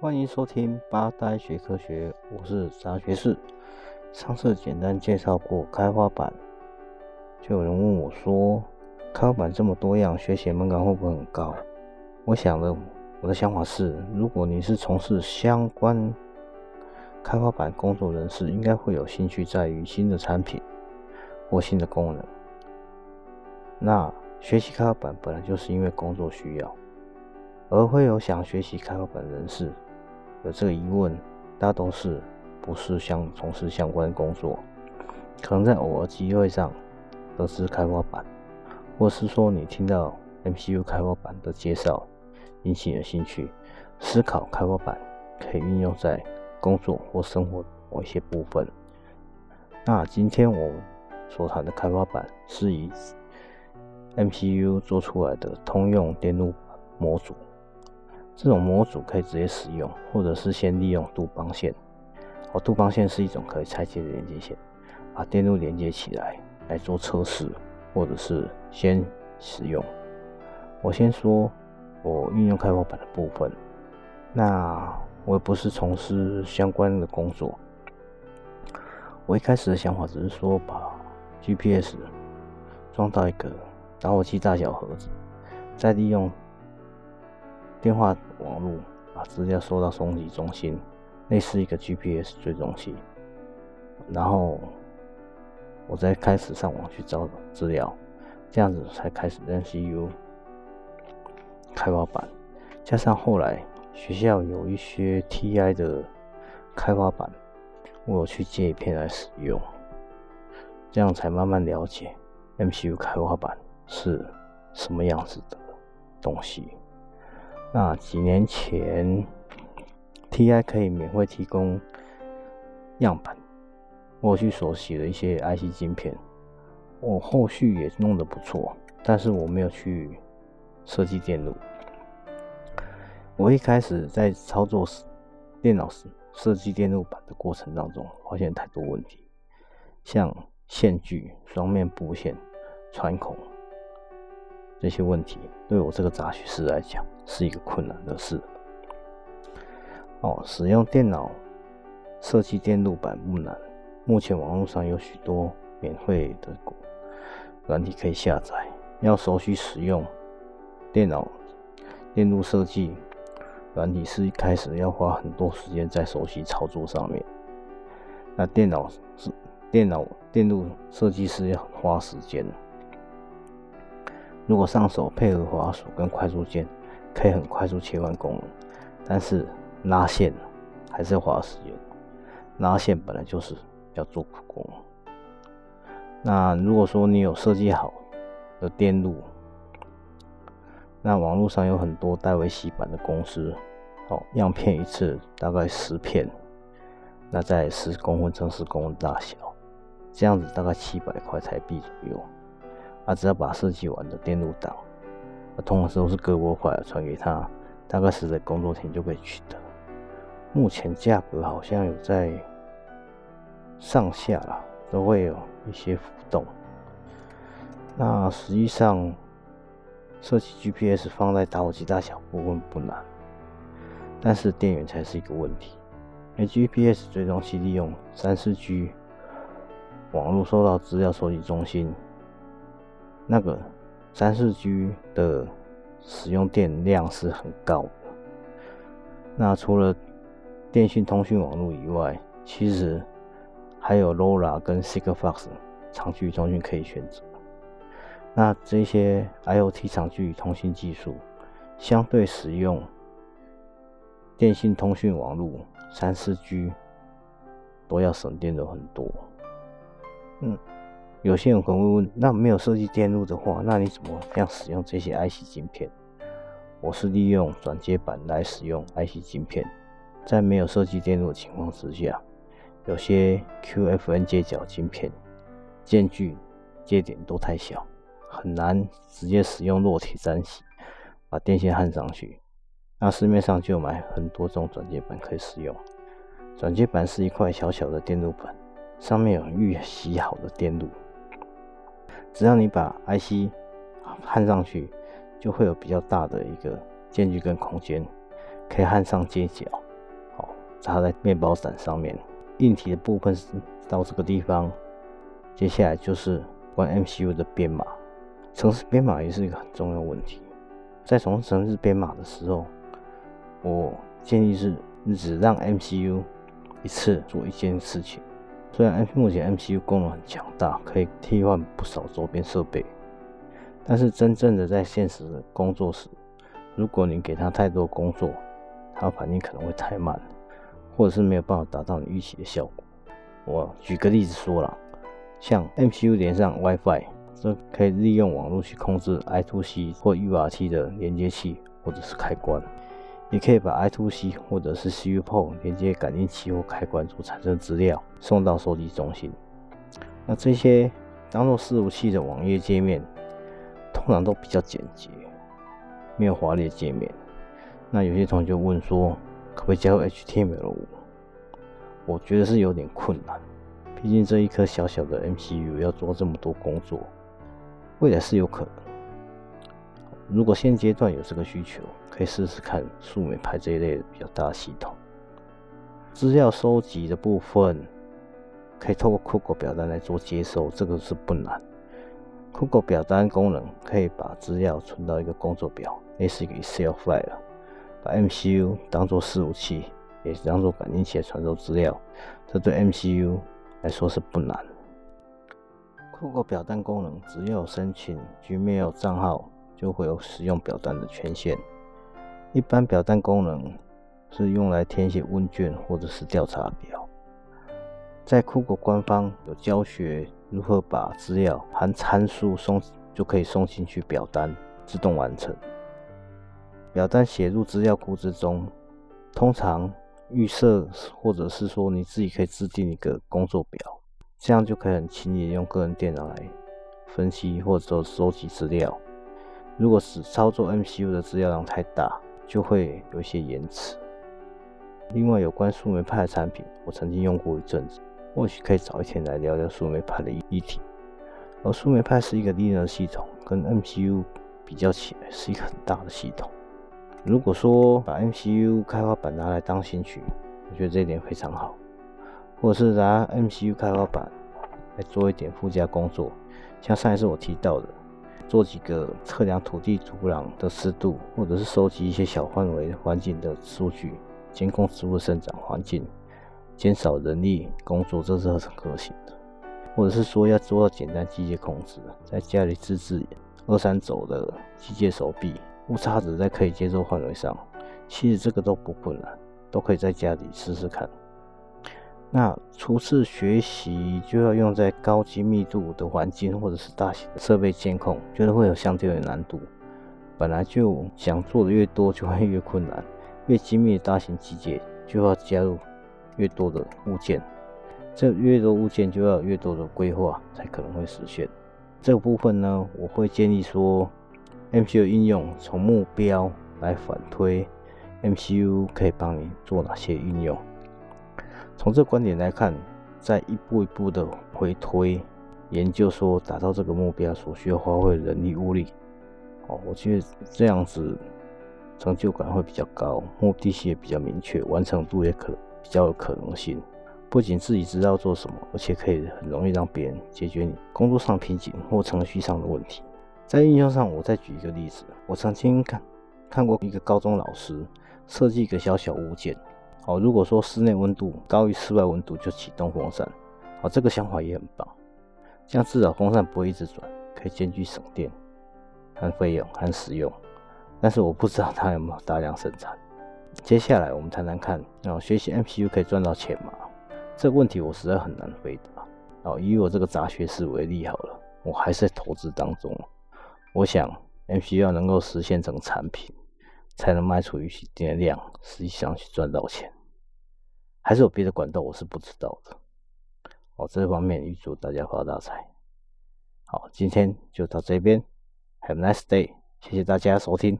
欢迎收听八呆学科学，我是杂学士。上次简单介绍过开花板，就有人问我说，开花板这么多样，学习门槛会不会很高？我想的，我的想法是，如果你是从事相关开花板工作人士，应该会有兴趣在于新的产品或新的功能。那学习开花板本来就是因为工作需要，而会有想学习开花板人士。有这个疑问，大都是不是相从事相关工作，可能在偶尔机会上得知开发板，或是说你听到 MCU 开发板的介绍，引起了兴趣，思考开发板可以运用在工作或生活某一些部分。那今天我所谈的开发板是以 MCU 做出来的通用电路模组。这种模组可以直接使用，或者是先利用杜邦线。哦，杜邦线是一种可以拆解的连接线，把电路连接起来来做测试，或者是先使用。我先说我运用开发板的部分。那我也不是从事相关的工作。我一开始的想法只是说把 GPS 装到一个打火机大小盒子，再利用。电话网络把资料收到收集中心，类似一个 GPS 追踪器。然后我再开始上网去找资料，这样子才开始 MCU 开发板。加上后来学校有一些 TI 的开发板，我有去借一片来使用，这样才慢慢了解 MCU 开发板是什么样子的东西。那几年前，TI 可以免费提供样板，我去手洗了一些 IC 晶片，我后续也弄得不错，但是我没有去设计电路。我一开始在操作电脑时设计电路板的过程当中，发现太多问题，像线距、双面布线、穿孔。这些问题对我这个杂学士来讲是一个困难的事。哦，使用电脑设计电路板不难，目前网络上有许多免费的软体可以下载。要熟悉使用电脑电路设计软体，是一开始要花很多时间在熟悉操作上面。那电脑是电脑电路设计师要花时间。如果上手配合滑鼠跟快速键，可以很快速切换功能，但是拉线还是要花时间。拉线本来就是要做苦工。那如果说你有设计好的电路，那网络上有很多戴维洗板的公司，哦，样片一次大概十片，那在十公分乘十公分大小，这样子大概七百块台币左右。他、只要把设计完的电路档，通常都是割波块传给他，大概十在工作天就可以取得。目前价格好像有在上下啦，都会有一些浮动。那实际上设计 GPS 放在打火机大小部分不难，但是电源才是一个问题。因为 GPS 最终是利用三四 G 网络收到资料收集中心。那个三四 G 的使用电量是很高的。那除了电信通讯网络以外，其实还有 LoRa 跟 Sigfox 长距通讯可以选择。那这些 IoT 长距通信技术，相对使用电信通讯网络三四 G 都要省电的很多。嗯。有些人可能会问：那没有设计电路的话，那你怎么样使用这些 IC 晶片？我是利用转接板来使用 IC 晶片，在没有设计电路的情况之下，有些 QFN 接脚晶片间距接点都太小，很难直接使用弱铁粘洗把电线焊上去。那市面上就买很多种转接板可以使用。转接板是一块小小的电路板，上面有预洗好的电路。只要你把 IC 焊上去，就会有比较大的一个间距跟空间，可以焊上接脚，插在面包伞上面。硬体的部分是到这个地方，接下来就是关 MCU 的编码。城市编码也是一个很重要问题。在从城市编码的时候，我建议是只让 MCU 一次做一件事情。虽然目前 MCU 功能很强大，可以替换不少周边设备，但是真正的在现实工作时，如果你给它太多工作，它反应可能会太慢。或者是没有办法达到你预期的效果。我举个例子说了，像 MCU 连上 WiFi，这可以利用网络去控制 I2C 或 UART 的连接器或者是开关，也可以把 I2C 或者是 CPU p o 连接感应器或开关所产生资料送到收集中心。那这些当做伺服器的网页界面，通常都比较简洁，没有华丽的界面。那有些同学问说，可不可以加入 HTML5？我觉得是有点困难，毕竟这一颗小小的 MCU 要做这么多工作，未来是有可能。如果现阶段有这个需求，可以试试看数美拍这一类的比较大的系统。资料收集的部分，可以透过酷狗表单来做接收，这个是不难。酷狗表单功能可以把资料存到一个工作表，类似一个 Excel file。把 MCU 当做伺服器，也当做感应器来传送资料，这对 MCU 来说是不难。酷狗表单功能，只有申请 Gmail 账号，就会有使用表单的权限。一般表单功能是用来填写问卷或者是调查表。在酷狗官方有教学如何把资料含参数送，就可以送进去表单，自动完成。表单写入资料库之中，通常预设或者是说你自己可以制定一个工作表，这样就可以很轻易用个人电脑来分析或者说收集资料。如果是操作 MCU 的资料量太大，就会有一些延迟。另外，有关树莓派的产品，我曾经用过一阵子，或许可以找一天来聊聊树莓派的议题。而树莓派是一个 Linux 系统，跟 MCU 比较起来是一个很大的系统。如果说把 MCU 开发板拿来当兴趣，我觉得这一点非常好。或者是拿 MCU 开发板来做一点附加工作，像上一次我提到的，做几个测量土地土壤的湿度，或者是收集一些小范围环境的数据，监控植物生长环境，减少人力工作，这是很可行的。或者是说要做到简单机械控制，在家里自制二三轴的机械手臂。误差值在可以接受范围上，其实这个都不困难，都可以在家里试试看。那初次学习就要用在高精密度的环境或者是大型设备监控，觉得会有相对的难度。本来就想做的越多，就会越困难。越精密的大型机械就要加入越多的物件，这越多物件就要越多的规划才可能会实现。这部分呢，我会建议说。MCU 应用从目标来反推，MCU 可以帮你做哪些应用？从这观点来看，再一步一步的回推研究，说达到这个目标所需要花费人力物力。哦，我觉得这样子成就感会比较高，目的性也比较明确，完成度也可比较有可能性。不仅自己知道做什么，而且可以很容易让别人解决你工作上瓶颈或程序上的问题。在应用上，我再举一个例子。我曾经看看过一个高中老师设计一个小小物件。哦，如果说室内温度高于室外温度，就启动风扇。哦，这个想法也很棒。这样至少风扇不会一直转，可以兼具省电和费用和使用。但是我不知道它有没有大量生产。接下来我们谈谈看，哦，学习 MCU 可以赚到钱吗？这个问题我实在很难回答。哦，以我这个杂学士为例好了，我还是在投资当中。我想，MCU 要能够实现成产品，才能卖出一定的量，实际上去赚到钱。还是有别的管道，我是不知道的。哦，这方面预祝大家发大财。好，今天就到这边，Have a nice day，谢谢大家收听。